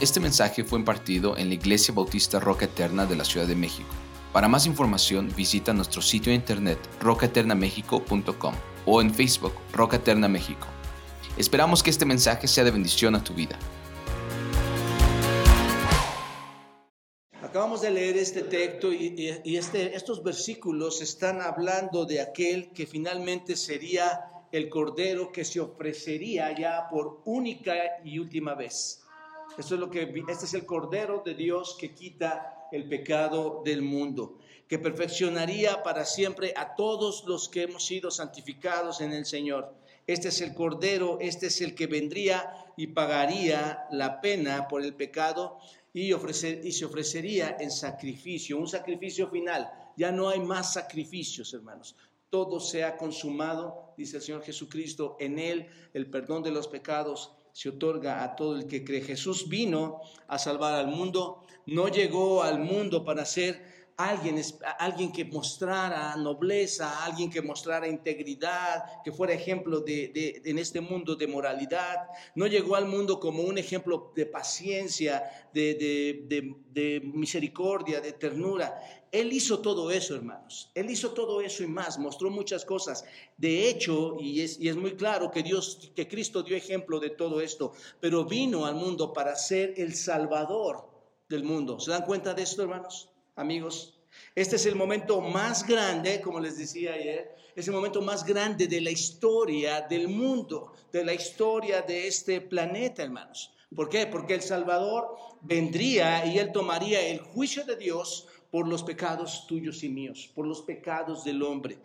Este mensaje fue impartido en la Iglesia Bautista Roca Eterna de la Ciudad de México. Para más información visita nuestro sitio de internet rocaeternamexico.com o en Facebook Roca Eterna México. Esperamos que este mensaje sea de bendición a tu vida. Acabamos de leer este texto y, este, estos versículos están hablando de aquel que finalmente sería el cordero que se ofrecería ya por única y última vez. Esto es lo que este es el cordero de Dios que quita el pecado del mundo, que perfeccionaría para siempre a todos los que hemos sido santificados en el Señor. Este es el cordero, este es el que vendría y pagaría la pena por el pecado y, y se ofrecería en sacrificio, un sacrificio final. Ya no hay más sacrificios, hermanos. Todo se ha consumado, dice el Señor Jesucristo, en Él el perdón de los pecados se otorga a todo el que cree. Jesús vino a salvar al mundo, no llegó al mundo para ser alguien, alguien que mostrara nobleza, alguien que mostrara integridad, que fuera ejemplo de, en este mundo de moralidad. No llegó al mundo como un ejemplo de paciencia, de, misericordia, de ternura. Él hizo todo eso, hermanos. Él hizo todo eso y más, mostró muchas cosas. De hecho, y es, y es muy claro que Dios, que Cristo dio ejemplo de todo esto, pero vino al mundo para ser el Salvador del mundo. ¿Se dan cuenta de esto, hermanos? Amigos. Este es el momento más grande, como les decía ayer, es el momento más grande de la historia del mundo, de la historia de este planeta, hermanos. ¿Por qué? Porque el Salvador vendría y él tomaría el juicio de Dios por los pecados tuyos y míos, por los pecados del hombre.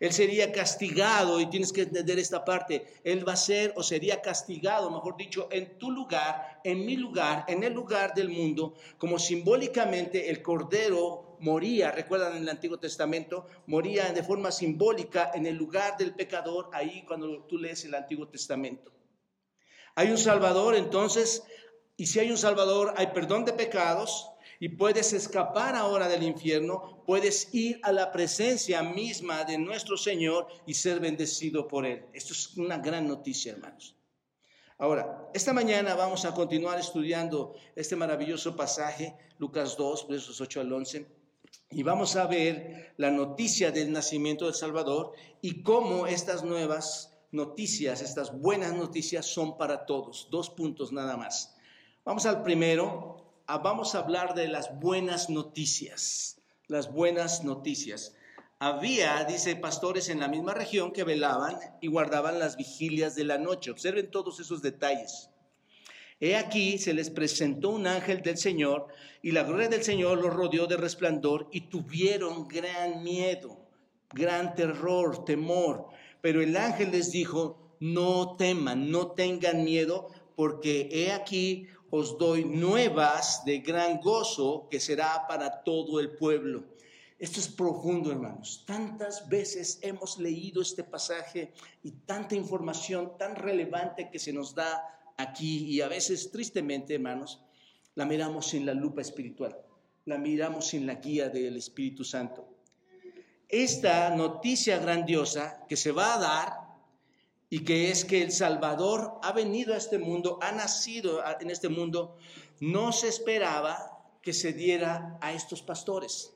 Él sería castigado, y tienes que entender esta parte, Él va a ser o sería castigado, mejor dicho, en tu lugar, en mi lugar, en el lugar del mundo, como simbólicamente el Cordero moría, recuerdan en el Antiguo Testamento, moría de forma simbólica en el lugar del pecador, ahí cuando tú lees el Antiguo Testamento. Hay un Salvador entonces, y si hay un Salvador, hay perdón de pecados, y puedes escapar ahora del infierno, puedes ir a la presencia misma de nuestro Señor y ser bendecido por Él. Esto es una gran noticia, hermanos. Ahora, esta mañana vamos a continuar estudiando este maravilloso pasaje, Lucas 2, versos 8 al 11, y vamos a ver la noticia del nacimiento del Salvador y cómo estas nuevas noticias, estas buenas noticias son para todos. Dos puntos nada más. Vamos al primero, vamos a hablar de las buenas noticias, las buenas noticias. Había, dice, pastores en la misma región que velaban y guardaban las vigilias de la noche. Observen todos esos detalles. He aquí se les presentó un ángel del Señor y la gloria del Señor los rodeó de resplandor y tuvieron gran miedo, gran terror, temor. Pero el ángel les dijo, no teman, no tengan miedo, porque he aquí os doy nuevas de gran gozo que será para todo el pueblo. Esto es profundo, hermanos. Tantas veces hemos leído este pasaje y tanta información tan relevante que se nos da aquí y a veces, tristemente, hermanos, la miramos sin la lupa espiritual, la miramos sin la guía del Espíritu Santo. Esta noticia grandiosa que se va a dar y que es que el Salvador ha venido a este mundo, ha nacido en este mundo, no se esperaba que se diera a estos pastores.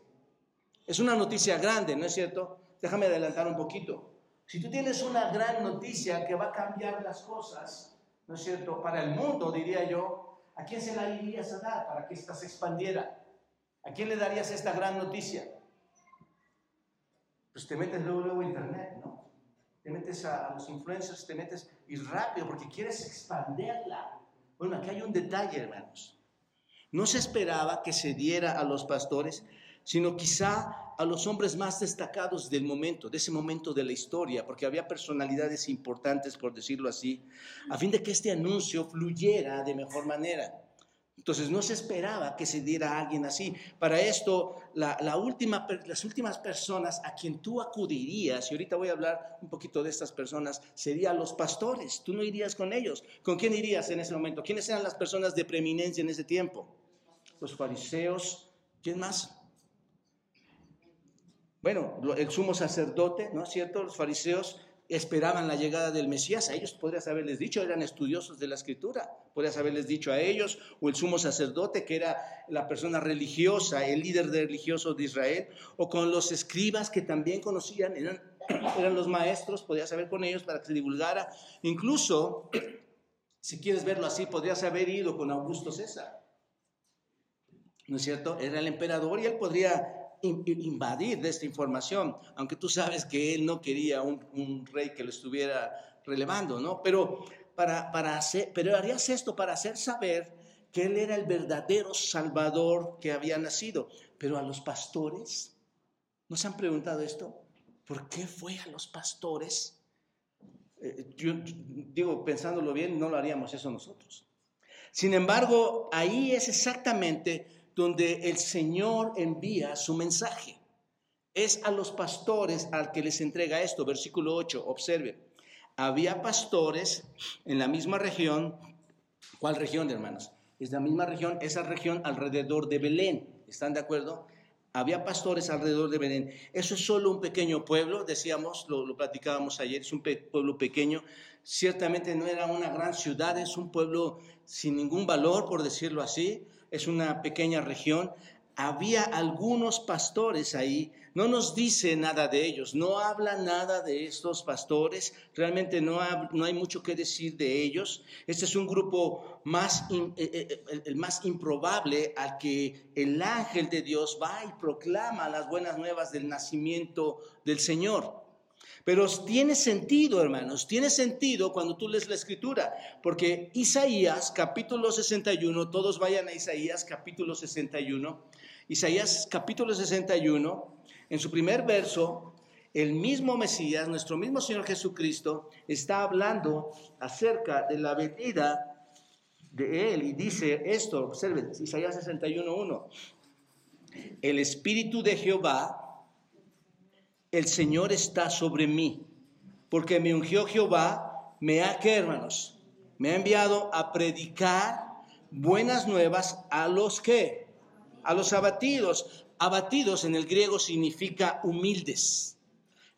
Es una noticia grande, ¿no es cierto? Déjame adelantar un poquito. Si tú tienes una gran noticia que va a cambiar las cosas, ¿no es cierto? Para el mundo, diría yo, ¿a quién se la irías a dar para que ésta se expandiera? ¿A quién le darías esta gran noticia? Pues te metes luego, luego a internet, ¿no? Te metes a, los influencers, te metes y rápido porque quieres expandirla. Bueno, aquí hay un detalle, hermanos. No se esperaba que se diera a los pastores, sino quizá a los hombres más destacados del momento, de ese momento de la historia, porque había personalidades importantes, por decirlo así, a fin de que este anuncio fluyera de mejor manera. Entonces no se esperaba que se diera a alguien así. Para esto, la, última, las últimas personas a quien tú acudirías, y ahorita voy a hablar un poquito de estas personas, serían los pastores. Tú no irías con ellos. ¿Con quién irías en ese momento? ¿Quiénes eran las personas de preeminencia en ese tiempo? Los fariseos. ¿Quién más? Bueno, el sumo sacerdote, ¿no es cierto? Los fariseos esperaban la llegada del Mesías, a ellos podrías haberles dicho, eran estudiosos de la escritura, podrías haberles dicho a ellos, o el sumo sacerdote, que era la persona religiosa, el líder religioso de Israel, o con los escribas que también conocían, eran, los maestros, podías haber con ellos para que se divulgara. Incluso, si quieres verlo así, podrías haber ido con Augusto César. ¿No es cierto? Era el emperador y él podría invadir de esta información, aunque tú sabes que él no quería un, rey que lo estuviera relevando, ¿no? Pero, para, para hacer, pero harías esto para hacer saber que él era el verdadero Salvador que había nacido. Pero a los pastores, ¿nos han preguntado esto? ¿Por qué fue a los pastores? Eh, yo digo, pensándolo bien, no lo haríamos eso nosotros. Sin embargo, ahí es exactamente donde el Señor envía su mensaje. Es a los pastores al que les entrega esto. Versículo 8, observen. Había pastores en la misma región. ¿Cuál región, hermanos? Es la misma región, esa región alrededor de Belén. ¿Están de acuerdo? Había pastores alrededor de Belén. Eso es solo un pequeño pueblo, decíamos, lo, lo platicábamos ayer, es un pueblo pequeño. Ciertamente no era una gran ciudad, es un pueblo sin ningún valor, por decirlo así es una pequeña región, había algunos pastores ahí, no nos dice nada de ellos, no habla nada de estos pastores, realmente no, no hay mucho que decir de ellos. Este es un grupo más, eh, eh, eh, el más improbable al que el ángel de Dios va y proclama las buenas nuevas del nacimiento del Señor. Pero tiene sentido, hermanos, tiene sentido cuando tú lees la escritura, porque Isaías capítulo 61, todos vayan a Isaías capítulo 61, Isaías capítulo 61, en su primer verso, el mismo Mesías, nuestro mismo Señor Jesucristo, está hablando acerca de la venida de Él y dice esto, observen, Isaías 61, 1, el Espíritu de Jehová, el Señor está sobre mí, porque me ungió Jehová, me ha, ¿qué hermanos? Me ha enviado a predicar buenas nuevas a los que, a los abatidos. Abatidos en el griego significa humildes.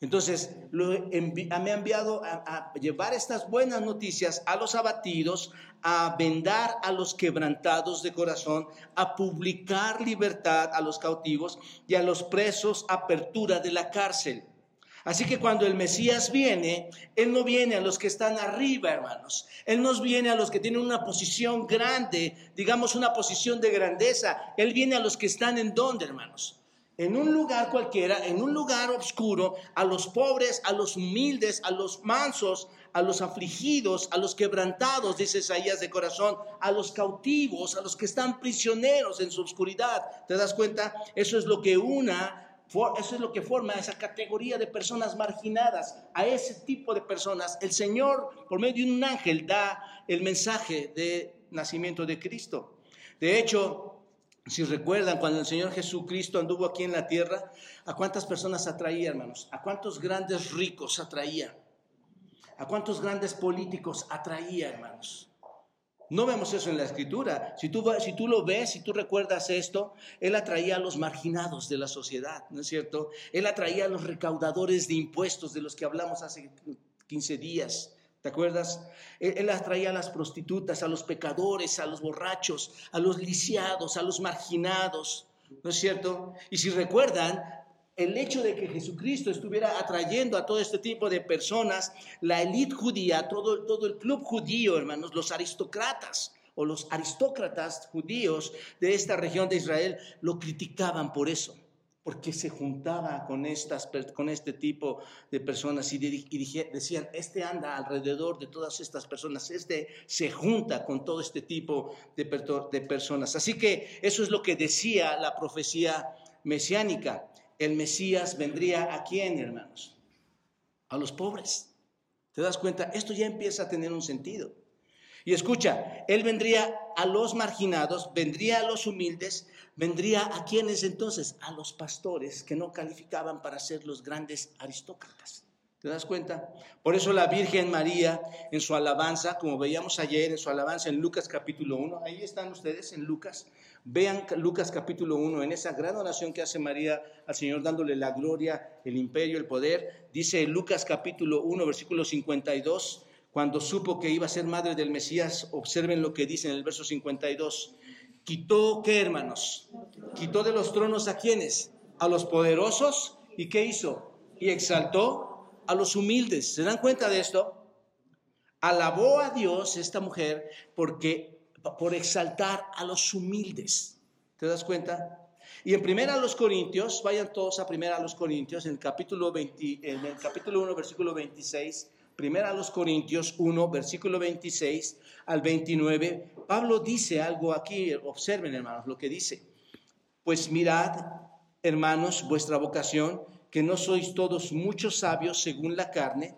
Entonces, me ha enviado a, llevar estas buenas noticias a los abatidos, a vendar a los quebrantados de corazón, a publicar libertad a los cautivos y a los presos apertura de la cárcel. Así que cuando el Mesías viene, Él no viene a los que están arriba, hermanos. Él nos viene a los que tienen una posición grande, digamos una posición de grandeza. Él viene a los que están en donde, hermanos en un lugar cualquiera, en un lugar oscuro, a los pobres, a los humildes, a los mansos, a los afligidos, a los quebrantados, dice Isaías de corazón, a los cautivos, a los que están prisioneros en su oscuridad. ¿Te das cuenta? Eso es lo que una eso es lo que forma esa categoría de personas marginadas. A ese tipo de personas, el Señor, por medio de un ángel, da el mensaje de nacimiento de Cristo. De hecho, si recuerdan, cuando el Señor Jesucristo anduvo aquí en la tierra, ¿a cuántas personas atraía, hermanos? ¿A cuántos grandes ricos atraía? ¿A cuántos grandes políticos atraía, hermanos? No vemos eso en la escritura. Si tú, si tú lo ves, si tú recuerdas esto, Él atraía a los marginados de la sociedad, ¿no es cierto? Él atraía a los recaudadores de impuestos de los que hablamos hace 15 días. ¿Te acuerdas? Él, atraía a las prostitutas, a los pecadores, a los borrachos, a los lisiados, a los marginados, ¿no es cierto? Y si recuerdan, el hecho de que Jesucristo estuviera atrayendo a todo este tipo de personas, la élite judía, todo, todo el club judío, hermanos, los aristócratas o los aristócratas judíos de esta región de Israel, lo criticaban por eso porque se juntaba con, estas, con este tipo de personas y, decían, este anda alrededor de todas estas personas, este se junta con todo este tipo de, de personas. Así que eso es lo que decía la profecía mesiánica. El Mesías vendría a quién, hermanos? A los pobres. ¿Te das cuenta? Esto ya empieza a tener un sentido. Y escucha, Él vendría a los marginados, vendría a los humildes, vendría a quienes entonces, a los pastores que no calificaban para ser los grandes aristócratas. ¿Te das cuenta? Por eso la Virgen María en su alabanza, como veíamos ayer en su alabanza en Lucas capítulo 1, ahí están ustedes en Lucas, vean Lucas capítulo 1, en esa gran oración que hace María al Señor dándole la gloria, el imperio, el poder, dice Lucas capítulo 1, versículo 52, cuando supo que iba a ser madre del Mesías, observen lo que dice en el verso 52, quitó, ¿qué hermanos? Quitó de los tronos a quienes? A los poderosos, ¿y qué hizo? Y exaltó a los humildes. ¿Se dan cuenta de esto? Alabó a Dios esta mujer porque por exaltar a los humildes. ¿Te das cuenta? Y en primera a los Corintios, vayan todos a primera a los Corintios, en el capítulo 20, en el capítulo 1, versículo 26, primera a los Corintios 1, versículo 26 al 29, Pablo dice algo aquí, observen hermanos lo que dice. Pues mirad, hermanos, vuestra vocación que no sois todos muchos sabios según la carne,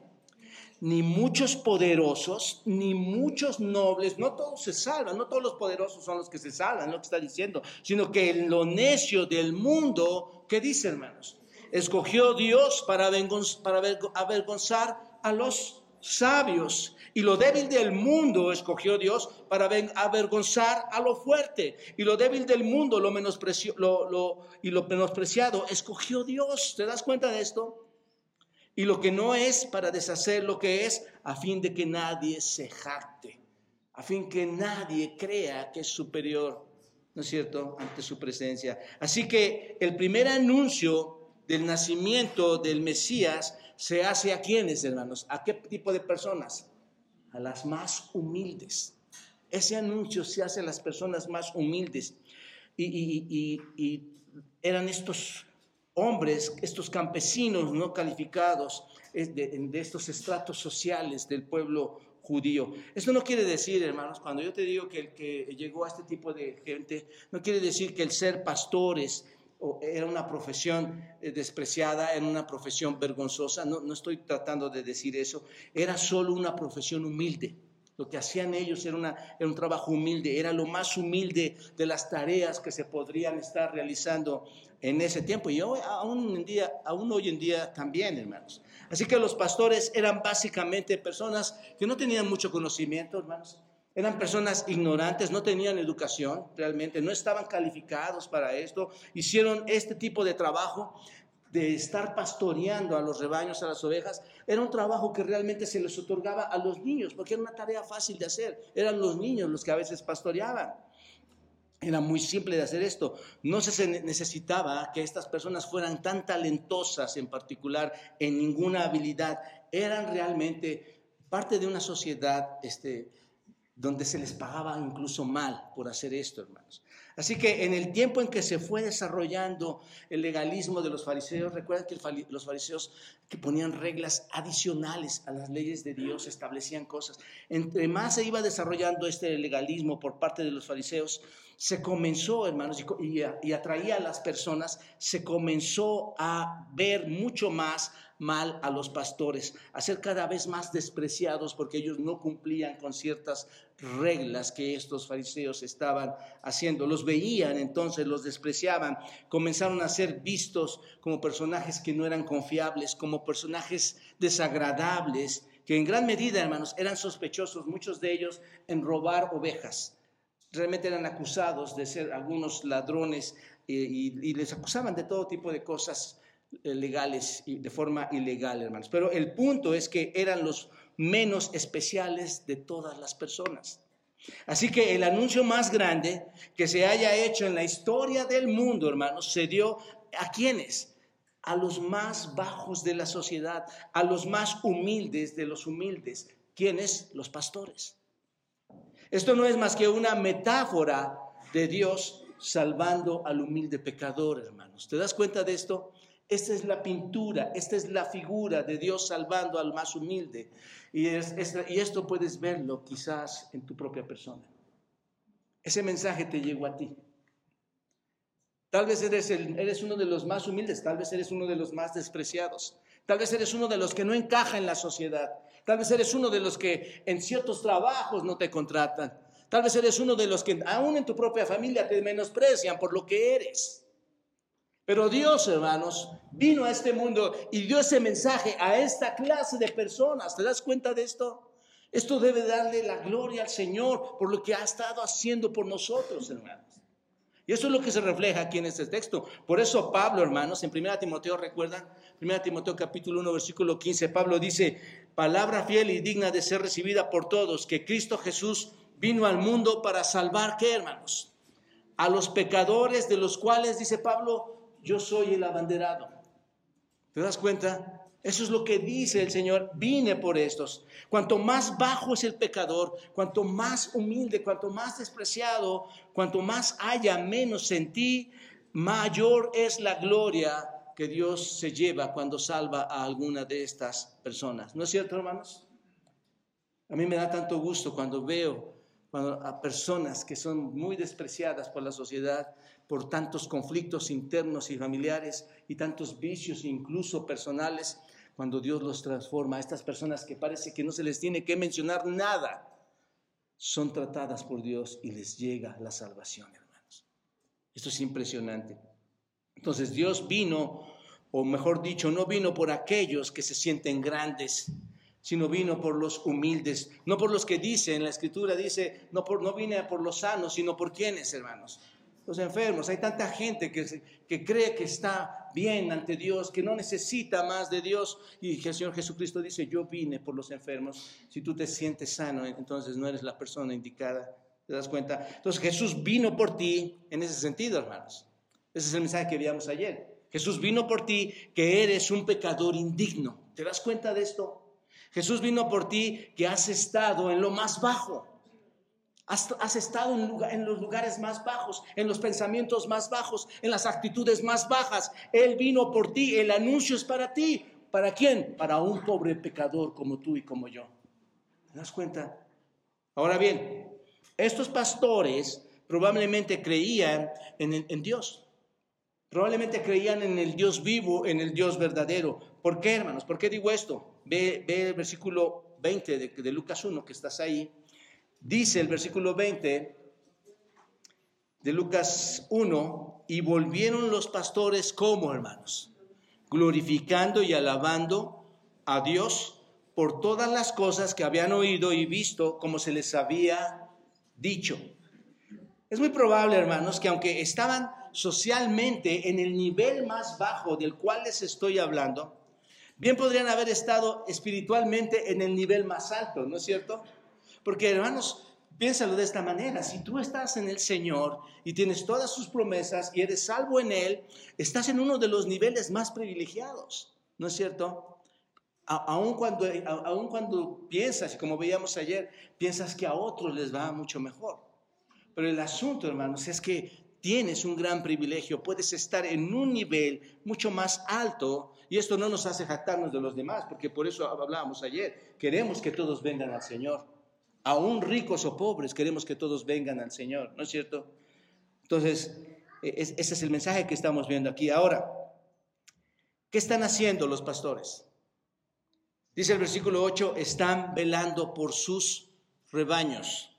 ni muchos poderosos, ni muchos nobles, no todos se salvan, no todos los poderosos son los que se salvan, lo que está diciendo, sino que lo necio del mundo, ¿qué dice hermanos? Escogió Dios para avergonzar a los sabios y lo débil del mundo escogió Dios para avergonzar a lo fuerte. Y lo débil del mundo lo menospreció, lo, y lo menospreciado escogió Dios. ¿Te das cuenta de esto? Y lo que no es para deshacer lo que es, a fin de que nadie se jacte, a fin que nadie crea que es superior, ¿no es cierto?, ante su presencia. Así que el primer anuncio del nacimiento del Mesías se hace a quienes, hermanos, a qué tipo de personas, a las más humildes. Ese anuncio se hace a las personas más humildes. Y, eran estos hombres, estos campesinos no calificados de, estos estratos sociales del pueblo judío. Esto no quiere decir, hermanos, cuando yo te digo que el que llegó a este tipo de gente, no quiere decir que el ser pastores era una profesión eh, despreciada, era una profesión vergonzosa, no, no estoy tratando de decir eso, era solo una profesión humilde. Lo que hacían ellos era, una, era un trabajo humilde, era lo más humilde de las tareas que se podrían estar realizando en ese tiempo y hoy, aún, en día, aún hoy en día también, hermanos. Así que los pastores eran básicamente personas que no tenían mucho conocimiento, hermanos, eran personas ignorantes, no tenían educación realmente, no estaban calificados para esto. Hicieron este tipo de trabajo de estar pastoreando a los rebaños, a las ovejas. Era un trabajo que realmente se les otorgaba a los niños, porque era una tarea fácil de hacer. Eran los niños los que a veces pastoreaban. Era muy simple de hacer esto. No se necesitaba que estas personas fueran tan talentosas en particular en ninguna habilidad. Eran realmente parte de una sociedad este, donde se les pagaba incluso mal por hacer esto, hermanos. Así que en el tiempo en que se fue desarrollando el legalismo de los fariseos, recuerden que los fariseos que ponían reglas adicionales a las leyes de Dios, establecían cosas. Entre más se iba desarrollando este legalismo por parte de los fariseos, se comenzó, hermanos, y, atraía a las personas, se comenzó a ver mucho más mal a los pastores, a ser cada vez más despreciados porque ellos no cumplían con ciertas reglas que estos fariseos estaban haciendo. Los veían, entonces los despreciaban, comenzaron a ser vistos como personajes que no eran confiables, como personajes desagradables, que en gran medida, hermanos, eran sospechosos, muchos de ellos, en robar ovejas. Realmente eran acusados de ser algunos ladrones eh, y, y les acusaban de todo tipo de cosas eh, legales y de forma ilegal, hermanos. Pero el punto es que eran los menos especiales de todas las personas. Así que el anuncio más grande que se haya hecho en la historia del mundo, hermanos, se dio a quienes? A los más bajos de la sociedad, a los más humildes de los humildes. ¿Quiénes? Los pastores. Esto no es más que una metáfora de Dios salvando al humilde pecador, hermanos. ¿Te das cuenta de esto? Esta es la pintura, esta es la figura de Dios salvando al más humilde. Y, y esto puedes verlo quizás en tu propia persona. Ese mensaje te llegó a ti. Tal vez eres, eres uno de los más humildes, tal vez eres uno de los más despreciados, tal vez eres uno de los que no encaja en la sociedad, tal vez eres uno de los que en ciertos trabajos no te contratan, tal vez eres uno de los que aún en tu propia familia te menosprecian por lo que eres. Pero Dios, hermanos, vino a este mundo y dio ese mensaje a esta clase de personas. ¿Te das cuenta de esto? Esto debe darle la gloria al Señor por lo que ha estado haciendo por nosotros, hermanos. Y eso es lo que se refleja aquí en este texto. Por eso Pablo, hermanos, en 1 Timoteo, ¿recuerdan? 1 Timoteo capítulo 1, versículo 15, Pablo dice, palabra fiel y digna de ser recibida por todos, que Cristo Jesús vino al mundo para salvar, ¿qué, hermanos? A los pecadores de los cuales, dice Pablo, yo soy el abanderado. ¿Te das cuenta? Eso es lo que dice el Señor, vine por estos. Cuanto más bajo es el pecador, cuanto más humilde, cuanto más despreciado, cuanto más haya menos en ti, mayor es la gloria que Dios se lleva cuando salva a alguna de estas personas. ¿No es cierto, hermanos? A mí me da tanto gusto cuando veo a personas que son muy despreciadas por la sociedad, por tantos conflictos internos y familiares y tantos vicios incluso personales, cuando Dios los transforma, estas personas que parece que no se les tiene que mencionar nada, son tratadas por Dios y les llega la salvación, hermanos. Esto es impresionante. Entonces Dios vino, o mejor dicho, no vino por aquellos que se sienten grandes, sino vino por los humildes, no por los que dice, en la escritura dice, no, por, no vine por los sanos, sino por quienes, hermanos, los enfermos. Hay tanta gente que, que cree que está bien ante Dios, que no necesita más de Dios. Y el Señor Jesucristo dice, yo vine por los enfermos. Si tú te sientes sano, entonces no eres la persona indicada. ¿Te das cuenta? Entonces Jesús vino por ti en ese sentido, hermanos. Ese es el mensaje que vimos ayer. Jesús vino por ti que eres un pecador indigno. ¿Te das cuenta de esto? Jesús vino por ti que has estado en lo más bajo. Has, estado en, los lugares más bajos, en los pensamientos más bajos, en las actitudes más bajas. Él vino por ti, el anuncio es para ti. ¿Para quién? Para un pobre pecador como tú y como yo. ¿Te das cuenta? Ahora bien, estos pastores probablemente creían en, Dios. Probablemente creían en el Dios vivo, en el Dios verdadero. ¿Por qué, hermanos? ¿Por qué digo esto? Ve, el versículo 20 de, de Lucas 1 que estás ahí. Dice el versículo 20 de Lucas 1, y volvieron los pastores como hermanos, glorificando y alabando a Dios por todas las cosas que habían oído y visto como se les había dicho. Es muy probable, hermanos, que aunque estaban socialmente en el nivel más bajo del cual les estoy hablando, bien podrían haber estado espiritualmente en el nivel más alto, ¿no es cierto? Porque hermanos, piénsalo de esta manera, si tú estás en el Señor y tienes todas sus promesas y eres salvo en Él, estás en uno de los niveles más privilegiados, ¿no es cierto? Aun cuando, aun cuando piensas, como veíamos ayer, piensas que a otros les va mucho mejor. Pero el asunto, hermanos, es que tienes un gran privilegio, puedes estar en un nivel mucho más alto y esto no nos hace jactarnos de los demás, porque por eso hablábamos ayer, queremos que todos vengan al Señor aún ricos o pobres, queremos que todos vengan al Señor, ¿no es cierto? Entonces, e, ese es el mensaje que estamos viendo aquí. Ahora, ¿qué están haciendo los pastores? Dice el versículo 8, están velando por sus rebaños.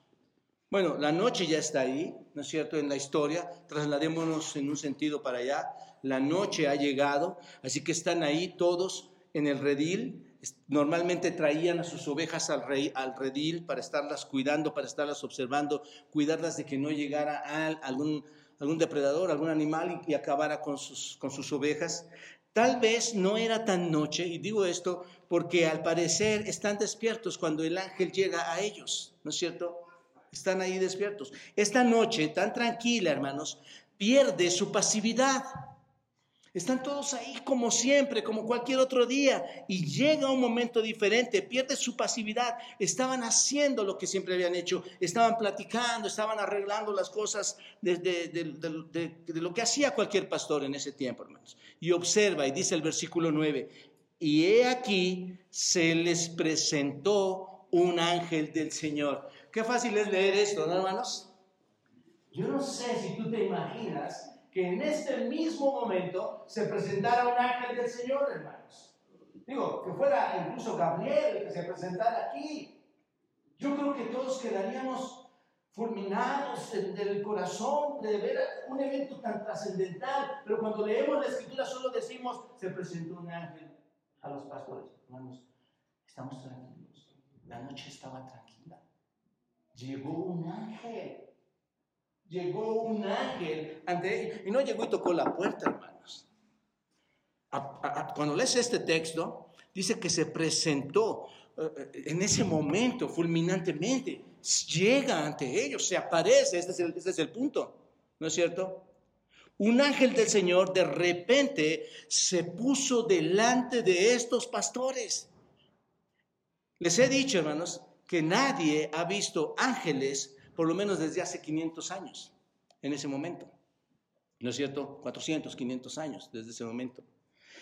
Bueno, la noche ya está ahí, ¿no es cierto? En la historia, trasladémonos en un sentido para allá. La noche ha llegado, así que están ahí todos en el redil, Normalmente traían a sus ovejas al, rey, al redil para estarlas cuidando, para estarlas observando, cuidarlas de que no llegara algún, algún depredador, algún animal y, acabara con sus ovejas. Tal vez no era tan noche, y digo esto porque al parecer están despiertos cuando el ángel llega a ellos, ¿no es cierto? Están ahí despiertos. Esta noche, tan tranquila, hermanos, pierde su pasividad. Están todos ahí como siempre, como cualquier otro día. Y llega un momento diferente, pierde su pasividad. Estaban haciendo lo que siempre habían hecho. Estaban platicando, estaban arreglando las cosas de, lo que hacía cualquier pastor en ese tiempo, hermanos. Y observa, y dice el versículo 9, y he aquí se les presentó un ángel del Señor. Qué fácil es leer esto, ¿no, hermanos? Yo no sé si tú te imaginas que en este mismo momento se presentara un ángel del Señor, hermanos. Digo, que fuera incluso Gabriel el que se presentara aquí. Yo creo que todos quedaríamos fulminados en el corazón de ver un evento tan trascendental, pero cuando leemos la escritura solo decimos, se presentó un ángel a los pastores. Hermanos, estamos tranquilos. La noche estaba tranquila. Llegó un ángel. Llegó un ángel ante Y no llegó y tocó la puerta, hermanos. cuando lees este texto, dice que se presentó eh, en ese momento fulminantemente llega ante ellos, se aparece, este este es el punto, ¿no es cierto? Un ángel del Señor de repente se puso delante de estos pastores. Les he dicho, hermanos, que nadie ha visto ángeles por lo menos desde hace 500 años, en ese momento. ¿No es cierto? 400, 500 años desde ese momento.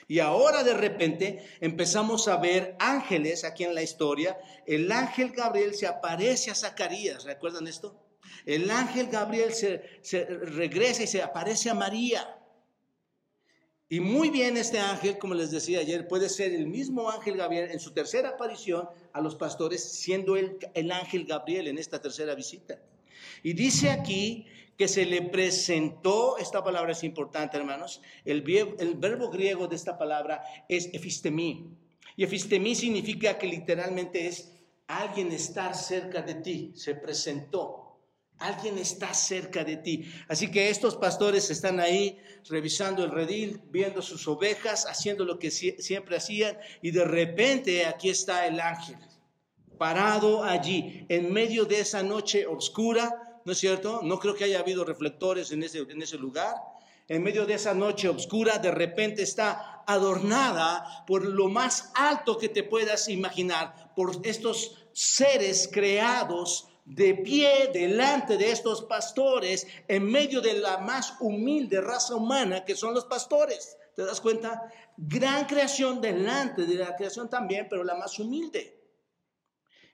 Y ahora de repente empezamos a ver ángeles aquí en la historia. El ángel Gabriel se aparece a Zacarías, ¿recuerdan esto? El ángel Gabriel se, regresa y se aparece a María. Y muy bien este ángel, como les decía ayer, puede ser el mismo ángel Gabriel en su tercera aparición a los pastores, siendo el, el ángel Gabriel en esta tercera visita. Y dice aquí que se le presentó, esta palabra es importante, hermanos, el, el verbo griego de esta palabra es epistemí. Y epistemí significa que literalmente es alguien estar cerca de ti, se presentó. Alguien está cerca de ti. Así que estos pastores están ahí revisando el redil, viendo sus ovejas, haciendo lo que siempre hacían, y de repente aquí está el ángel, parado allí, en medio de esa noche oscura, ¿no es cierto? No creo que haya habido reflectores en ese, lugar. En medio de esa noche oscura, de repente está adornada por lo más alto que te puedas imaginar, por estos seres creados de pie delante de estos pastores, en medio de la más humilde raza humana que son los pastores. ¿Te das cuenta? Gran creación delante de la creación también, pero la más humilde.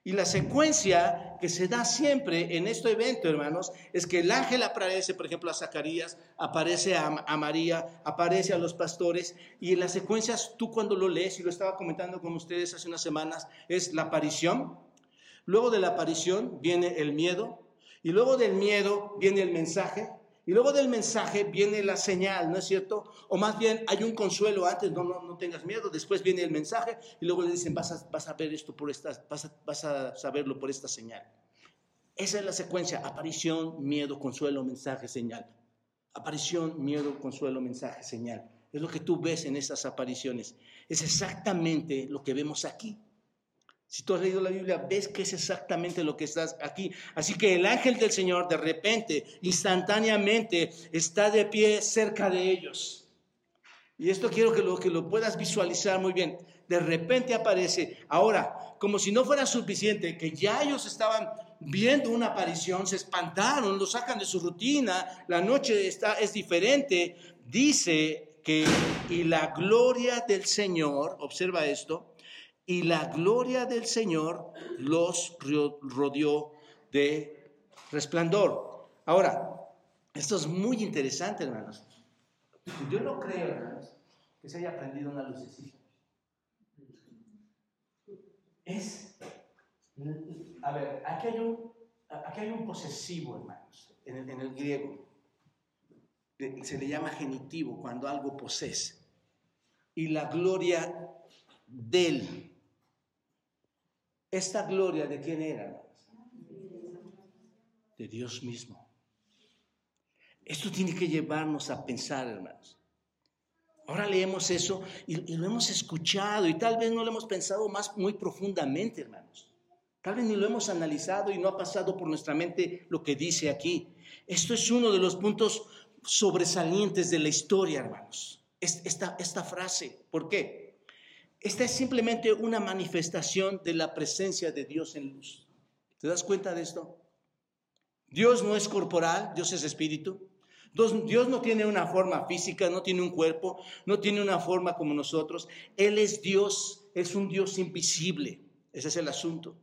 Y la secuencia que se da siempre en este evento, hermanos, es que el ángel aparece, por ejemplo, a Zacarías, aparece a, María, aparece a los pastores, y en las secuencias, tú cuando lo lees, y lo estaba comentando con ustedes hace unas semanas, es la aparición, luego de la aparición viene el miedo, y luego del miedo viene el mensaje, y luego del mensaje viene la señal, ¿no es cierto? O más bien hay un consuelo antes, no, no, no tengas miedo, después viene el mensaje y luego le dicen, vas a, vas a ver esto por esta, vas vas a saberlo por esta señal. Esa es la secuencia, aparición, miedo, consuelo, mensaje, señal. Aparición, miedo, consuelo, mensaje, señal. Es lo que tú ves en esas apariciones. Es exactamente lo que vemos aquí. Si tú has leído la Biblia, ves que es exactamente lo que estás aquí. Así que el ángel del Señor de repente, instantáneamente, está de pie cerca de ellos. Y esto quiero que lo, que lo puedas visualizar muy bien. De repente aparece. Ahora, como si no fuera suficiente, que ya ellos estaban viendo una aparición, se espantaron, lo sacan de su rutina, la noche está, es diferente. Dice que, y la gloria del Señor, observa esto, y la gloria del Señor los rodeó de resplandor. Ahora, esto es muy interesante, hermanos. Yo no creo, hermanos, que se haya prendido una lucecita. Es, a ver, aquí hay un, aquí hay un posesivo, hermanos, en el, en el griego. Se le llama genitivo cuando algo posee. Y la gloria del ¿Esta gloria de quién era? De Dios mismo. Esto tiene que llevarnos a pensar, hermanos. Ahora leemos eso y, lo hemos escuchado y tal vez no lo hemos pensado más muy profundamente, hermanos. Tal vez ni lo hemos analizado y no ha pasado por nuestra mente lo que dice aquí. Esto es uno de los puntos sobresalientes de la historia, hermanos. Esta, esta frase. ¿Por qué? Esta es simplemente una manifestación de la presencia de Dios en luz. ¿Te das cuenta de esto? Dios no es corporal, Dios es espíritu. Dios no tiene una forma física, no tiene un cuerpo, no tiene una forma como nosotros. Él es Dios, es un Dios invisible. Ese es el asunto.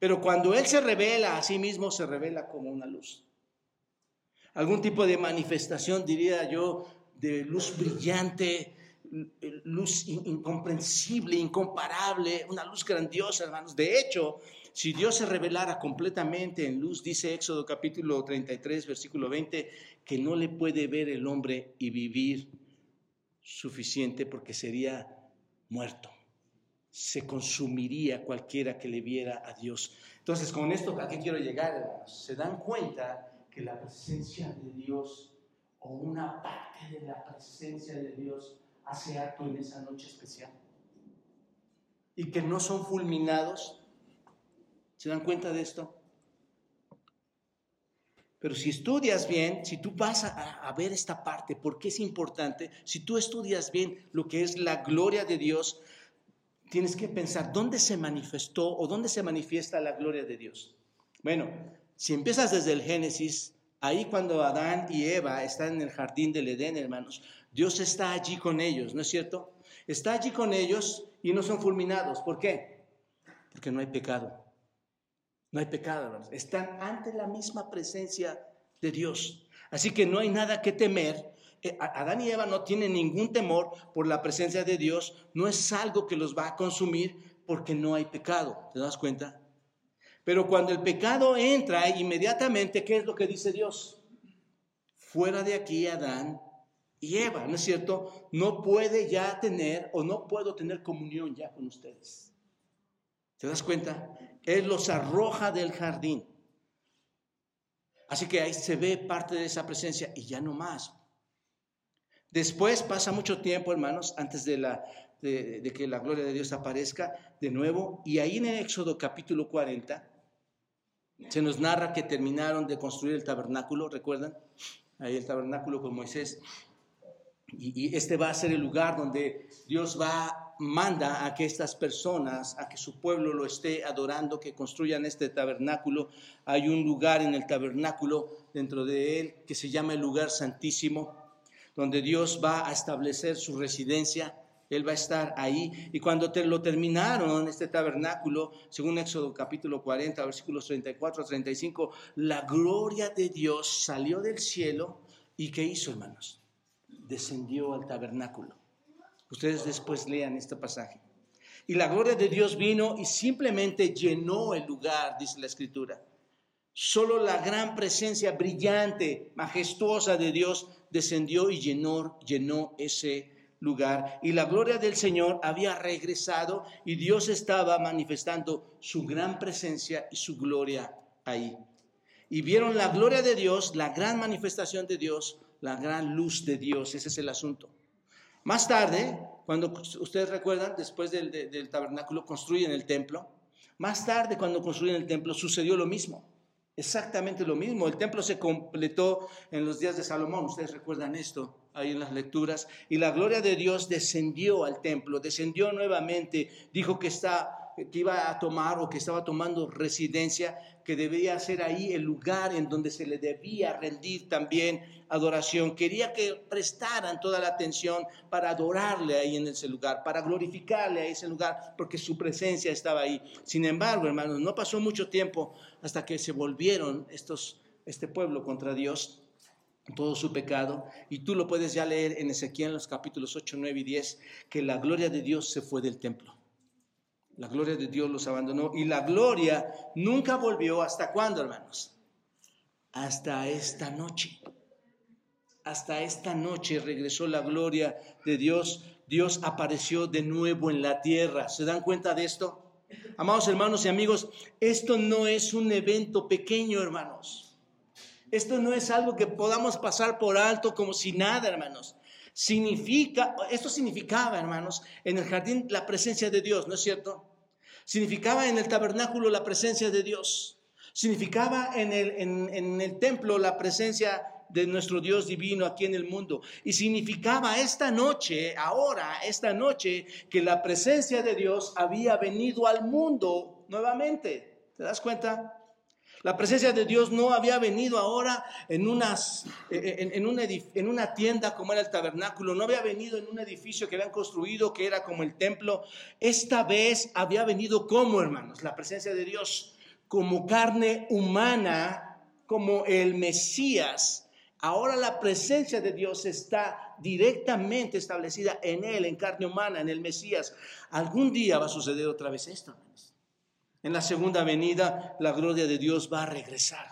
Pero cuando Él se revela a sí mismo, se revela como una luz. Algún tipo de manifestación, diría yo, de luz brillante, luz incomprensible, incomparable, una luz grandiosa, hermanos. De hecho, si Dios se revelara completamente en luz, dice Éxodo capítulo 33, versículo 20, que no le puede ver el hombre y vivir suficiente porque sería muerto. Se consumiría cualquiera que le viera a Dios. Entonces, con esto, ¿a qué quiero llegar? Se dan cuenta que la presencia de Dios o una parte de la presencia de Dios hace acto en esa noche especial. Y que no son fulminados. ¿Se dan cuenta de esto? Pero si estudias bien, si tú vas a, ver esta parte, porque es importante, si tú estudias bien lo que es la gloria de Dios, tienes que pensar dónde se manifestó o dónde se manifiesta la gloria de Dios. Bueno, si empiezas desde el Génesis, ahí cuando Adán y Eva están en el jardín del Edén, hermanos, Dios está allí con ellos, ¿no es cierto? Está allí con ellos y no son fulminados. ¿Por qué? Porque no hay pecado. No hay pecado. Están ante la misma presencia de Dios. Así que no hay nada que temer. Eh, Adán y Eva no tienen ningún temor por la presencia de Dios. No es algo que los va a consumir porque no hay pecado. ¿Te das cuenta? Pero cuando el pecado entra, inmediatamente, ¿qué es lo que dice Dios? Fuera de aquí, Adán y Eva, ¿no es cierto? No puede ya tener o no puedo tener comunión ya con ustedes. ¿Te das cuenta? Él los arroja del jardín. Así que ahí se ve parte de esa presencia y ya no más. Después pasa mucho tiempo, hermanos, antes de, la, de, que la gloria de Dios aparezca de nuevo. Y ahí en el Éxodo capítulo 40 se nos narra que terminaron de construir el tabernáculo, ¿recuerdan? Ahí el tabernáculo con Moisés. Y, este va a ser el lugar donde Dios va, manda a que estas personas, a que su pueblo lo esté adorando, que construyan este tabernáculo. Hay un lugar en el tabernáculo dentro de él que se llama el lugar santísimo, donde Dios va a establecer su residencia. Él va a estar ahí. Y cuando lo terminaron, este tabernáculo, según Éxodo capítulo 40, versículos 34 a 35, la gloria de Dios salió del cielo. ¿Y qué hizo, hermanos? Descendió al tabernáculo. Ustedes después lean este pasaje. Y la gloria de Dios vino y simplemente llenó el lugar, dice la escritura. Solo la gran presencia brillante, majestuosa de Dios descendió y llenó, llenó ese lugar. Y la gloria del Señor había regresado y Dios estaba manifestando su gran presencia y su gloria ahí. Y vieron la gloria de Dios, la gran manifestación de Dios, la gran luz de Dios, ese es el asunto. Más tarde, cuando ustedes recuerdan, después del, tabernáculo construyen el templo, más tarde cuando construyen el templo sucedió lo mismo, exactamente lo mismo. El templo se completó en los días de Salomón, ustedes recuerdan esto ahí en las lecturas, y la gloria de Dios descendió al templo, descendió nuevamente, dijo que está que iba a tomar o que estaba tomando residencia, que debía ser ahí el lugar en donde se le debía rendir también adoración. Quería que prestaran toda la atención para adorarle ahí en ese lugar, para glorificarle a ese lugar, porque su presencia estaba ahí. Sin embargo, hermanos, no pasó mucho tiempo hasta que se volvieron estos, este pueblo contra Dios todo su pecado. Y tú lo puedes ya leer en Ezequiel en los capítulos 8, 9 y 10, que la gloria de Dios se fue del templo. La gloria de Dios los abandonó y la gloria nunca volvió. ¿Hasta cuándo, hermanos? Hasta esta noche. Hasta esta noche regresó la gloria de Dios. Dios apareció de nuevo en la tierra. ¿Se dan cuenta de esto? Amados hermanos y amigos, esto no es un evento pequeño, hermanos. Esto no es algo que podamos pasar por alto como si nada, hermanos. Significa, esto significaba, hermanos, en el jardín la presencia de Dios, ¿no es cierto? Significaba en el tabernáculo la presencia de Dios. Significaba en el, en, el templo la presencia de nuestro Dios divino aquí en el mundo. Y significaba esta noche, ahora, esta noche, que la presencia de Dios había venido al mundo nuevamente. ¿Te das cuenta? La presencia de Dios no había venido ahora en, unas, en, una, en, una, tienda como era el tabernáculo, no había venido en un edificio que habían construido que era como el templo. Esta vez había venido como, hermanos, la presencia de Dios, como carne humana, como el Mesías, Ahora la presencia de Dios está directamente establecida en Él, en carne humana, en el Mesías. Algún día va a suceder otra vez esto. En la segunda venida, la gloria de Dios va a regresar.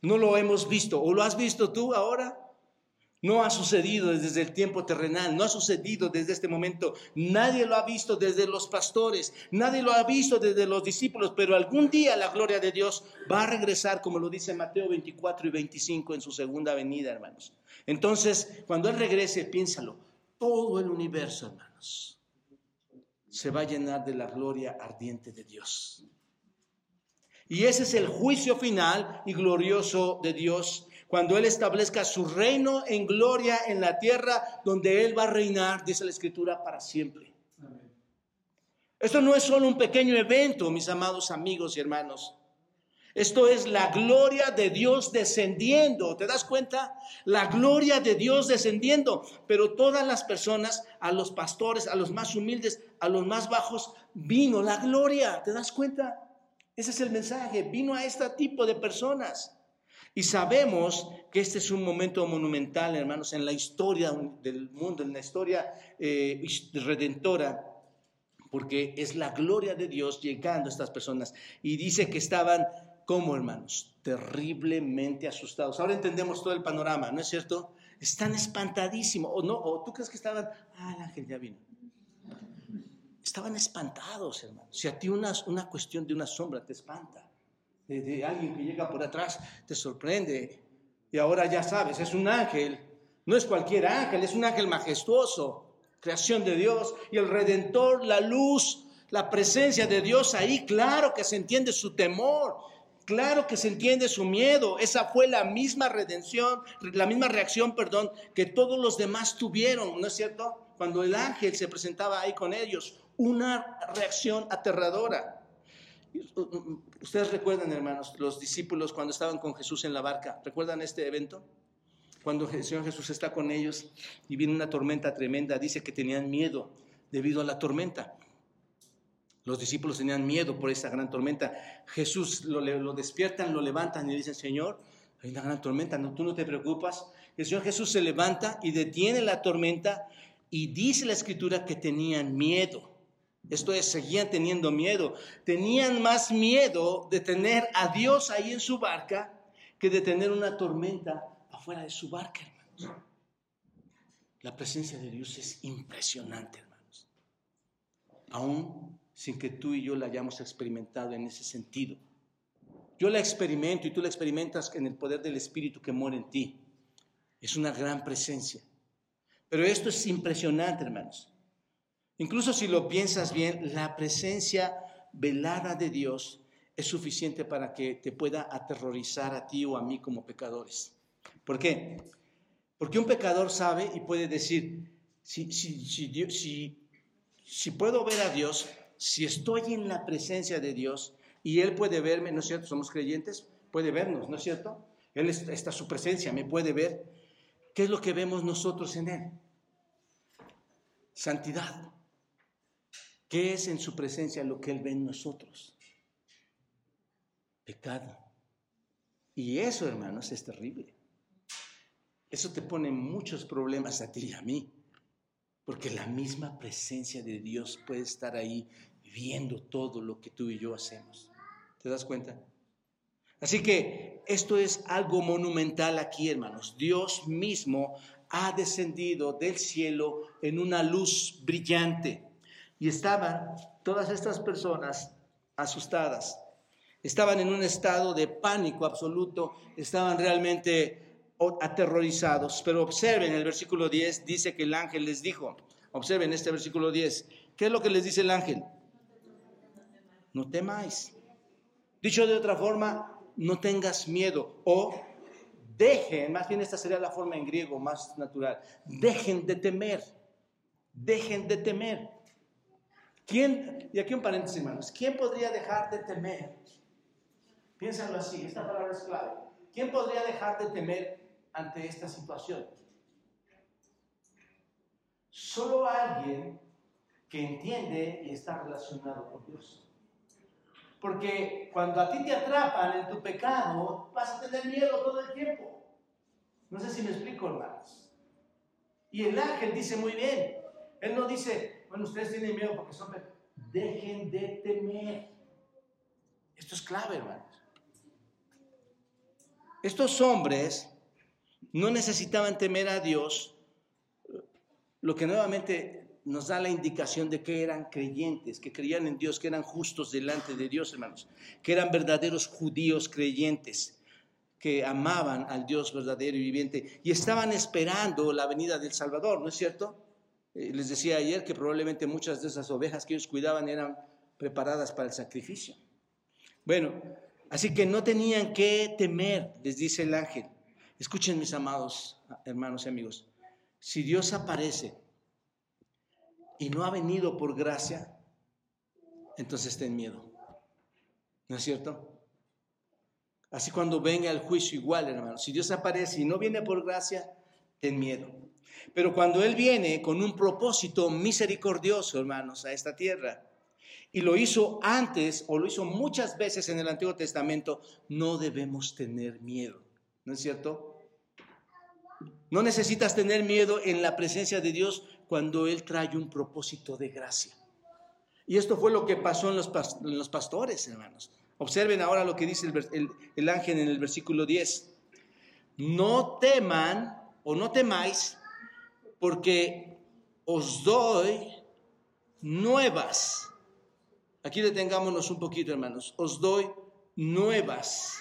No lo hemos visto. ¿O lo has visto tú ahora? No ha sucedido desde el tiempo terrenal, no ha sucedido desde este momento. Nadie lo ha visto desde los pastores, nadie lo ha visto desde los discípulos, pero algún día la gloria de Dios va a regresar, como lo dice Mateo 24 y 25 en su segunda venida, hermanos. Entonces, cuando Él regrese, piénsalo, todo el universo, hermanos, se va a llenar de la gloria ardiente de Dios. Y ese es el juicio final y glorioso de Dios cuando Él establezca su reino en gloria en la tierra, donde Él va a reinar, dice la Escritura, para siempre. Esto no es solo un pequeño evento, mis amados amigos y hermanos. Esto es la gloria de Dios descendiendo. ¿Te das cuenta? La gloria de Dios descendiendo. Pero todas las personas, a los pastores, a los más humildes, a los más bajos, vino la gloria. ¿Te das cuenta? Ese es el mensaje. Vino a este tipo de personas. Y sabemos que este es un momento monumental, hermanos, en la historia del mundo, en la historia eh, redentora, porque es la gloria de Dios llegando a estas personas. Y dice que estaban, como hermanos, terriblemente asustados. Ahora entendemos todo el panorama, ¿no es cierto? Están espantadísimos. ¿O no? ¿O tú crees que estaban, ah, el ángel ya vino? Estaban espantados, hermanos. Si a ti una, una cuestión de una sombra te espanta de, alguien que llega por atrás, te sorprende. Y ahora ya sabes, es un ángel. No es cualquier ángel, es un ángel majestuoso, creación de Dios. Y el redentor, la luz, la presencia de Dios ahí, claro que se entiende su temor. Claro que se entiende su miedo. Esa fue la misma redención, la misma reacción, perdón, que todos los demás tuvieron, ¿no es cierto? Cuando el ángel se presentaba ahí con ellos, una reacción aterradora. Ustedes recuerdan, hermanos, los discípulos cuando estaban con Jesús en la barca. ¿Recuerdan este evento? Cuando el Señor Jesús está con ellos y viene una tormenta tremenda, dice que tenían miedo debido a la tormenta. Los discípulos tenían miedo por esa gran tormenta. Jesús lo, lo despiertan, lo levantan y dicen, Señor, hay una gran tormenta, no, tú no te preocupas. El Señor Jesús se levanta y detiene la tormenta y dice la escritura que tenían miedo. Esto es, seguían teniendo miedo. Tenían más miedo de tener a Dios ahí en su barca que de tener una tormenta afuera de su barca, hermanos. La presencia de Dios es impresionante, hermanos. Aún sin que tú y yo la hayamos experimentado en ese sentido. Yo la experimento y tú la experimentas en el poder del Espíritu que mora en ti. Es una gran presencia. Pero esto es impresionante, hermanos. Incluso si lo piensas bien, la presencia velada de Dios es suficiente para que te pueda aterrorizar a ti o a mí como pecadores. ¿Por qué? Porque un pecador sabe y puede decir, si, si, puedo ver a Dios, si estoy en la presencia de Dios y Él puede verme, ¿no es cierto? Somos creyentes, puede vernos, ¿no es cierto? Él está su presencia, me puede ver. ¿Qué es lo que vemos nosotros en Él? Santidad. ¿Qué es en su presencia lo que Él ve en nosotros? Pecado. Y eso, hermanos, es terrible. Eso te pone muchos problemas a ti y a mí, porque la misma presencia de Dios puede estar ahí viendo todo lo que tú y yo hacemos. ¿Te das cuenta? Así que esto es algo monumental aquí, hermanos. Dios mismo ha descendido del cielo en una luz brillante. Y estaban todas estas personas asustadas, estaban en un estado de pánico absoluto, estaban realmente aterrorizados. Pero observen el versículo 10, dice que el ángel les dijo, observen este versículo 10, ¿qué es lo que les dice el ángel? No temáis. Dicho de otra forma, no tengas miedo o dejen, más bien esta sería la forma en griego más natural, dejen de temer, dejen de temer. ¿Quién, y aquí un paréntesis, hermanos, ¿quién podría dejar de temer? Piénsalo así, esta palabra es clave. ¿Quién podría dejar de temer ante esta situación? Solo alguien que entiende y está relacionado con Dios. Porque cuando a ti te atrapan en tu pecado, vas a tener miedo todo el tiempo. No sé si me explico, hermanos. Y el ángel dice muy bien. Él no dice, bueno, ustedes tienen miedo porque son... Dejen de temer. Esto es clave, hermanos. Estos hombres no necesitaban temer a Dios, lo que nuevamente nos da la indicación de que eran creyentes, que creían en Dios, que eran justos delante de Dios, hermanos, que eran verdaderos judíos creyentes, que amaban al Dios verdadero y viviente y estaban esperando la venida del Salvador, ¿no es cierto? Eh, les decía ayer que probablemente muchas de esas ovejas que ellos cuidaban eran preparadas para el sacrificio. Bueno, así que no tenían que temer, les dice el ángel. Escuchen mis amados hermanos y amigos, si Dios aparece y no ha venido por gracia, entonces ten miedo. ¿No es cierto? Así cuando venga el juicio igual, hermano. Si Dios aparece y no viene por gracia, ten miedo. Pero cuando Él viene con un propósito misericordioso, hermanos, a esta tierra, y lo hizo antes o lo hizo muchas veces en el Antiguo Testamento, no debemos tener miedo. ¿No es cierto? No necesitas tener miedo en la presencia de Dios cuando Él trae un propósito de gracia. Y esto fue lo que pasó en los, pastores, hermanos. Observen ahora lo que dice el, ángel en el versículo 10. No teman o no temáis porque os doy nuevas. Aquí detengámonos un poquito, hermanos. Os doy nuevas.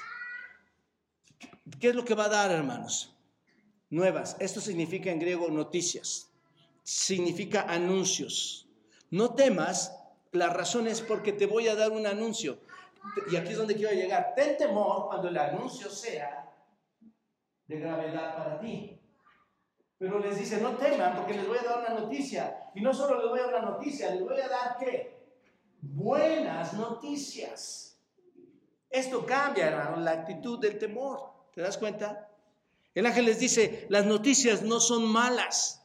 ¿Qué es lo que va a dar, hermanos? Nuevas. Esto significa en griego noticias significa anuncios. No temas, la razón es porque te voy a dar un anuncio. Y aquí es donde quiero llegar. Ten temor cuando el anuncio sea de gravedad para ti. Pero les dice, no teman porque les voy a dar una noticia. Y no solo les voy a dar una noticia, les voy a dar qué? Buenas noticias. Esto cambia, la actitud del temor. ¿Te das cuenta? El ángel les dice, las noticias no son malas.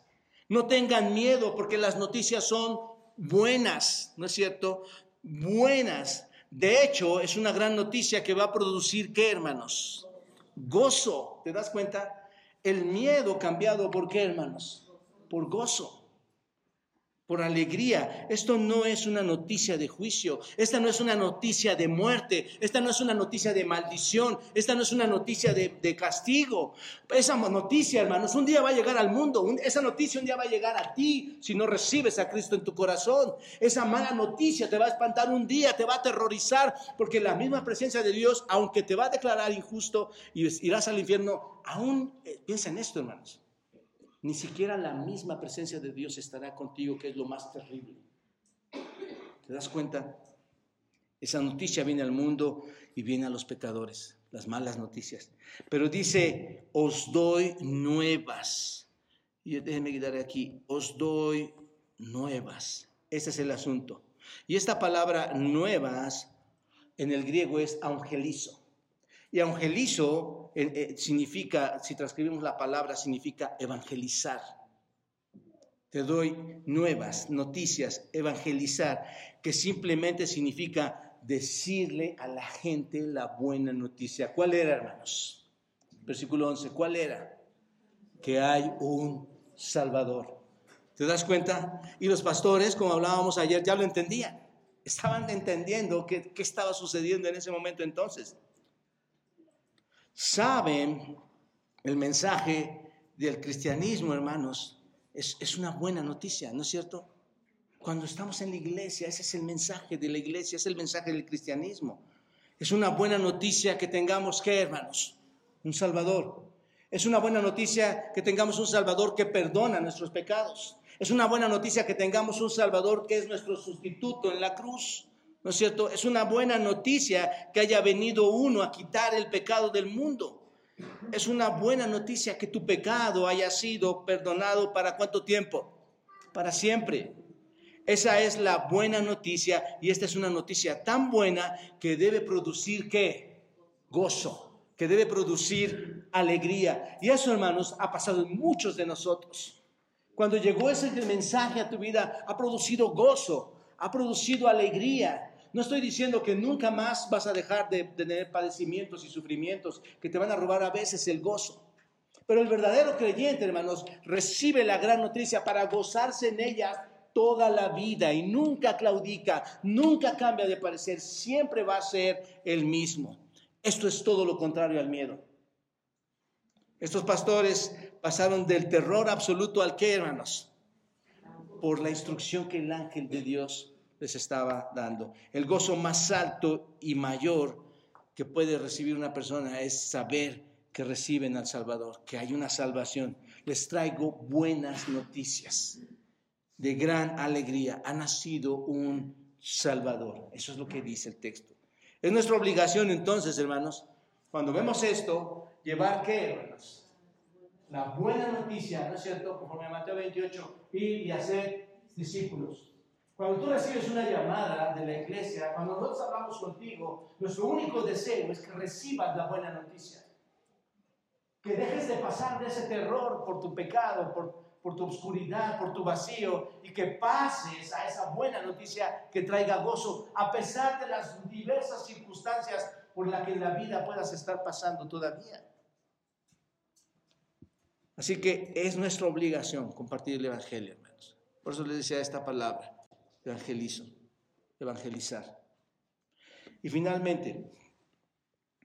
No tengan miedo porque las noticias son buenas, ¿no es cierto? Buenas. De hecho, es una gran noticia que va a producir, ¿qué, hermanos? Gozo. ¿Te das cuenta? El miedo cambiado por qué, hermanos? Por gozo por alegría. Esto no es una noticia de juicio, esta no es una noticia de muerte, esta no es una noticia de maldición, esta no es una noticia de, castigo. Esa noticia, hermanos, un día va a llegar al mundo, esa noticia un día va a llegar a ti si no recibes a Cristo en tu corazón. Esa mala noticia te va a espantar un día, te va a aterrorizar, porque la misma presencia de Dios, aunque te va a declarar injusto y irás al infierno, aún eh, piensa en esto, hermanos ni siquiera la misma presencia de Dios estará contigo, que es lo más terrible. ¿Te das cuenta? Esa noticia viene al mundo y viene a los pecadores, las malas noticias. Pero dice, os doy nuevas. Y déjenme quitar aquí, os doy nuevas. Ese es el asunto. Y esta palabra nuevas en el griego es angelizo. Y angelizo eh, significa, si transcribimos la palabra, significa evangelizar. Te doy nuevas noticias, evangelizar, que simplemente significa decirle a la gente la buena noticia. ¿Cuál era, hermanos? Versículo 11, ¿cuál era? Que hay un Salvador. ¿Te das cuenta? Y los pastores, como hablábamos ayer, ya lo entendían. Estaban entendiendo qué, qué estaba sucediendo en ese momento entonces saben el mensaje del cristianismo, hermanos, es, una buena noticia, ¿no es cierto? Cuando estamos en la iglesia, ese es el mensaje de la iglesia, es el mensaje del cristianismo. Es una buena noticia que tengamos, ¿qué, hermanos? Un Salvador. Es una buena noticia que tengamos un Salvador que perdona nuestros pecados. Es una buena noticia que tengamos un Salvador que es nuestro sustituto en la cruz. ¿No es cierto? Es una buena noticia que haya venido uno a quitar el pecado del mundo. Es una buena noticia que tu pecado haya sido perdonado para cuánto tiempo? Para siempre. Esa es la buena noticia y esta es una noticia tan buena que debe producir qué? Gozo, que debe producir alegría. Y eso, hermanos, ha pasado en muchos de nosotros. Cuando llegó ese mensaje a tu vida, ha producido gozo, ha producido alegría, No estoy diciendo que nunca más vas a dejar de, tener padecimientos y sufrimientos que te van a robar a veces el gozo. Pero el verdadero creyente, hermanos, recibe la gran noticia para gozarse en ella toda la vida y nunca claudica, nunca cambia de parecer, siempre va a ser el mismo. Esto es todo lo contrario al miedo. Estos pastores pasaron del terror absoluto al que, hermanos, por la instrucción que el ángel de Dios les estaba dando. El gozo más alto y mayor que puede recibir una persona es saber que reciben al Salvador, que hay una salvación. Les traigo buenas noticias de gran alegría. Ha nacido un Salvador. Eso es lo que dice el texto. Es nuestra obligación entonces, hermanos, cuando vemos esto, llevar qué, hermanos? La buena noticia, ¿no es cierto? Conforme a Mateo 28, ir y hacer discípulos. Cuando tú recibes una llamada de la iglesia, cuando nosotros hablamos contigo, nuestro único deseo es que recibas la buena noticia. Que dejes de pasar de ese terror por tu pecado, por, tu oscuridad, por tu vacío, y que pases a esa buena noticia que traiga gozo, a pesar de las diversas circunstancias por las que en la vida puedas estar pasando todavía. Así que es nuestra obligación compartir el Evangelio, hermanos. Por eso les decía esta palabra, evangelizo, evangelizar. Y finalmente,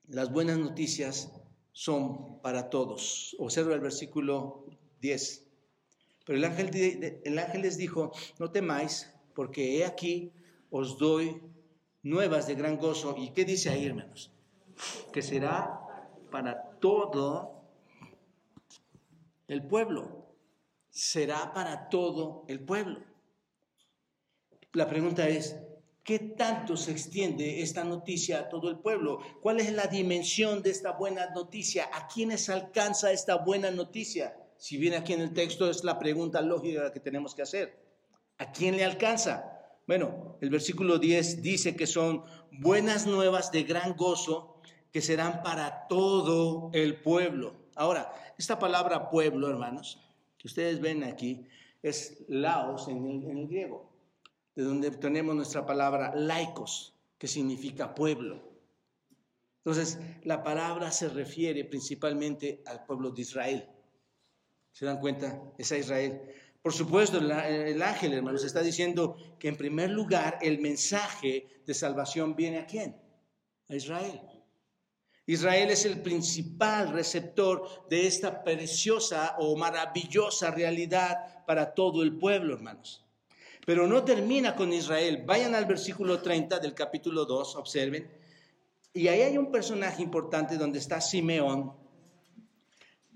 las buenas noticias son para todos. Observa el versículo 10. Pero el ángel, el ángel les dijo, no temáis, porque he aquí os doy nuevas de gran gozo. ¿Y qué dice ahí, hermanos? Que será para todo el pueblo. Será para todo el pueblo. La pregunta es, ¿qué tanto se extiende esta noticia a todo el pueblo? ¿Cuál es la dimensión de esta buena noticia? ¿A quiénes alcanza esta buena noticia? Si viene aquí en el texto es la pregunta lógica que tenemos que hacer. ¿A quién le alcanza? Bueno, el versículo 10 dice que son buenas nuevas de gran gozo que serán para todo el pueblo. Ahora, esta palabra pueblo, hermanos, que ustedes ven aquí, es laos en el, griego, de donde tenemos nuestra palabra laicos, que significa pueblo. Entonces, la palabra se refiere principalmente al pueblo de Israel. ¿Se dan cuenta? Es a Israel. Por supuesto, el, ángel, hermanos, está diciendo que en primer lugar el mensaje de salvación viene a quién? A Israel. Israel es el principal receptor de esta preciosa o maravillosa realidad para todo el pueblo, hermanos. Pero no termina con Israel. Vayan al versículo 30 del capítulo 2, observen. Y ahí hay un personaje importante donde está Simeón,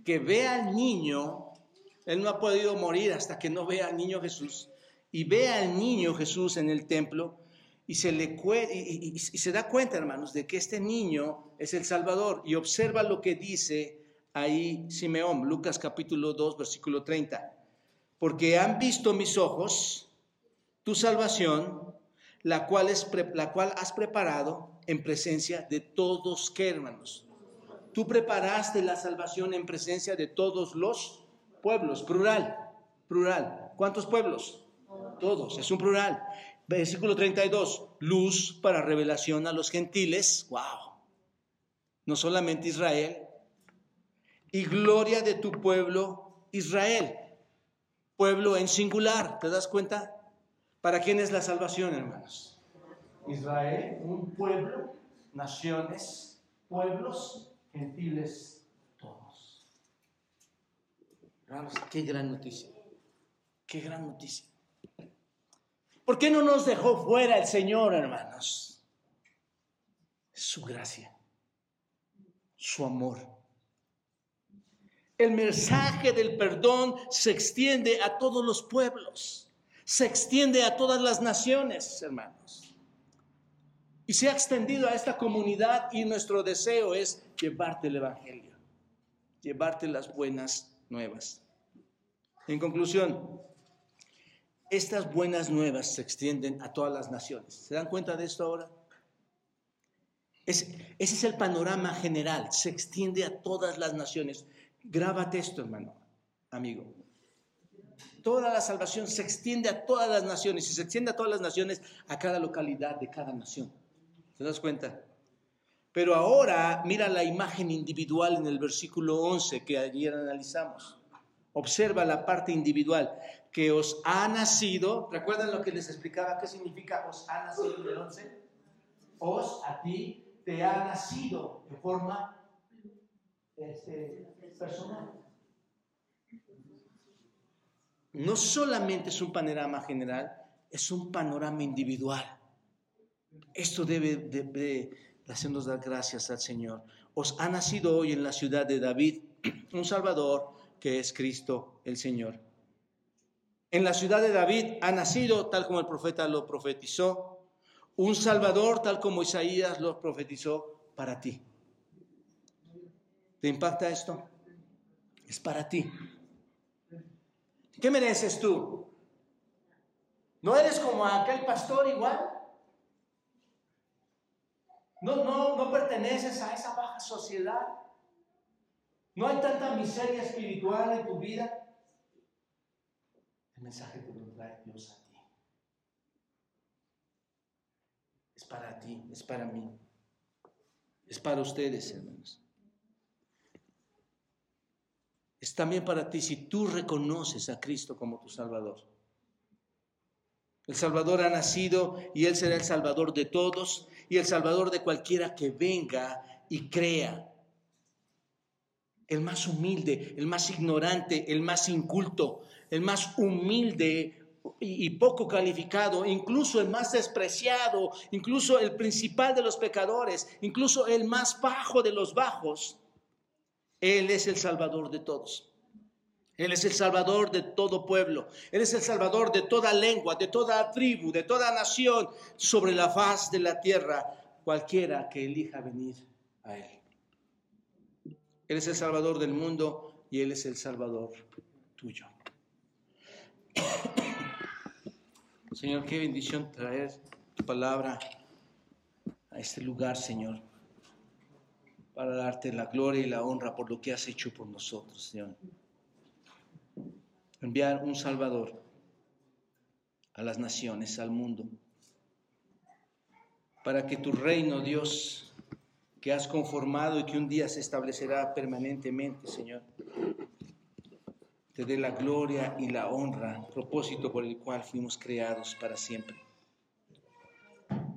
que ve al niño, él no ha podido morir hasta que no vea al niño Jesús, y ve al niño Jesús en el templo, y se, le, y, y, se da cuenta, hermanos, de que este niño es el Salvador. Y observa lo que dice ahí Simeón, Lucas capítulo 2, versículo 30. Porque han visto mis ojos tu salvación, la cual, es, la cual has preparado en presencia de todos, ¿qué hermanos? Tú preparaste la salvación en presencia de todos los pueblos, plural, plural. ¿Cuántos pueblos? Todos, es un plural. Versículo 32, luz para revelación a los gentiles, wow, no solamente Israel, y gloria de tu pueblo Israel, pueblo en singular, ¿te das cuenta? ¿Para quién es la salvación, hermanos? Israel, un pueblo, naciones, pueblos, gentiles, todos. Qué gran noticia, qué gran noticia. ¿Por qué no nos dejó fuera el Señor, hermanos? Su gracia, su amor. El mensaje del perdón se extiende a todos los pueblos, se extiende a todas las naciones, hermanos. Y se ha extendido a esta comunidad y nuestro deseo es llevarte el Evangelio, llevarte las buenas nuevas. En conclusión, estas buenas nuevas se extienden a todas las naciones. ¿Se dan cuenta de esto ahora? ese es el panorama general, se extiende a todas las naciones. Grábate esto, hermano, amigo. Toda la salvación se extiende a todas las naciones y se extiende a todas las naciones, a cada localidad de cada nación. ¿Te das cuenta? Pero ahora mira la imagen individual en el versículo 11 que ayer analizamos. Observa la parte individual que os ha nacido. ¿Recuerdan lo que les explicaba? ¿Qué significa os ha nacido en el 11? Os, a ti, te ha nacido de forma este, personal. No solamente es un panorama general, es un panorama individual. Esto debe, debe hacernos dar gracias al Señor. Os ha nacido hoy en la ciudad de David un Salvador que es Cristo el Señor. En la ciudad de David ha nacido, tal como el profeta lo profetizó, un Salvador, tal como Isaías lo profetizó para ti. ¿Te impacta esto? Es para ti. ¿Qué mereces tú? ¿No eres como aquel pastor igual? No, no, no perteneces a esa baja sociedad. No hay tanta miseria espiritual en tu vida. El mensaje te lo trae Dios a ti. Es para ti, es para mí. Es para ustedes, hermanos. Es también para ti si tú reconoces a Cristo como tu Salvador. El Salvador ha nacido y Él será el Salvador de todos y el Salvador de cualquiera que venga y crea. El más humilde, el más ignorante, el más inculto, el más humilde y poco calificado, incluso el más despreciado, incluso el principal de los pecadores, incluso el más bajo de los bajos. Él es el Salvador de todos. Él es el Salvador de todo pueblo. Él es el Salvador de toda lengua, de toda tribu, de toda nación sobre la faz de la tierra, cualquiera que elija venir a Él. Él es el Salvador del mundo y Él es el Salvador tuyo. Señor, qué bendición traer tu palabra a este lugar, Señor, para darte la gloria y la honra por lo que has hecho por nosotros, Señor enviar un Salvador a las naciones, al mundo, para que tu reino, Dios, que has conformado y que un día se establecerá permanentemente, Señor, te dé la gloria y la honra, propósito por el cual fuimos creados para siempre.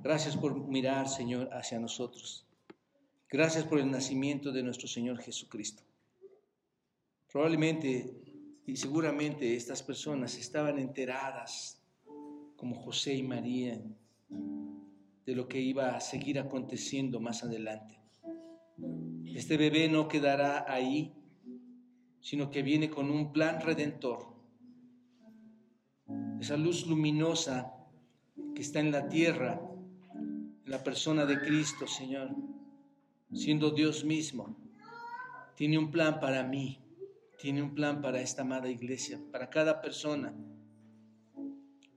Gracias por mirar, Señor, hacia nosotros. Gracias por el nacimiento de nuestro Señor Jesucristo. Probablemente y seguramente estas personas estaban enteradas, como José y María, de lo que iba a seguir aconteciendo más adelante. Este bebé no quedará ahí, sino que viene con un plan redentor. Esa luz luminosa que está en la tierra, en la persona de Cristo, Señor, siendo Dios mismo, tiene un plan para mí tiene un plan para esta amada iglesia, para cada persona.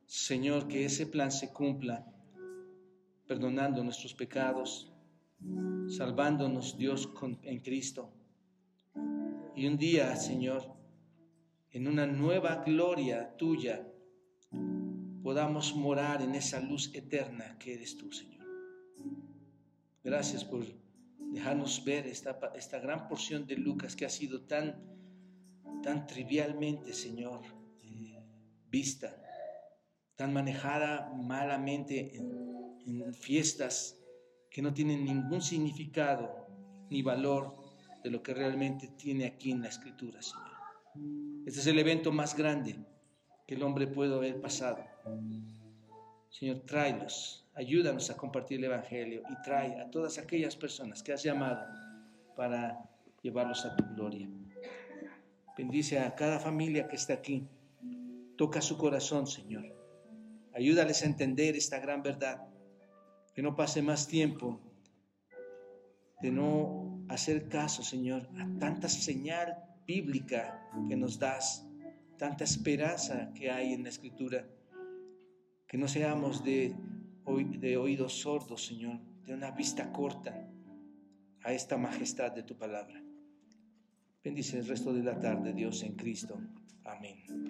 Señor, que ese plan se cumpla, perdonando nuestros pecados, salvándonos Dios en Cristo. Y un día, Señor, en una nueva gloria tuya, podamos morar en esa luz eterna que eres tú, Señor. Gracias por dejarnos ver esta, esta gran porción de Lucas que ha sido tan tan trivialmente, Señor, eh, vista, tan manejada malamente en, fiestas que no tienen ningún significado ni valor de lo que realmente tiene aquí en la Escritura, Señor. Este es el evento más grande que el hombre puede haber pasado. Señor, tráelos, ayúdanos a compartir el Evangelio y trae a todas aquellas personas que has llamado para llevarlos a tu gloria. Bendice a cada familia que está aquí. Toca su corazón, Señor. Ayúdales a entender esta gran verdad. Que no pase más tiempo de no hacer caso, Señor, a tanta señal bíblica que nos das, tanta esperanza que hay en la Escritura. Que no seamos de, de oídos sordos, Señor, de una vista corta a esta majestad de tu palabra. Bendice el resto de la tarde, Dios en Cristo. Amén.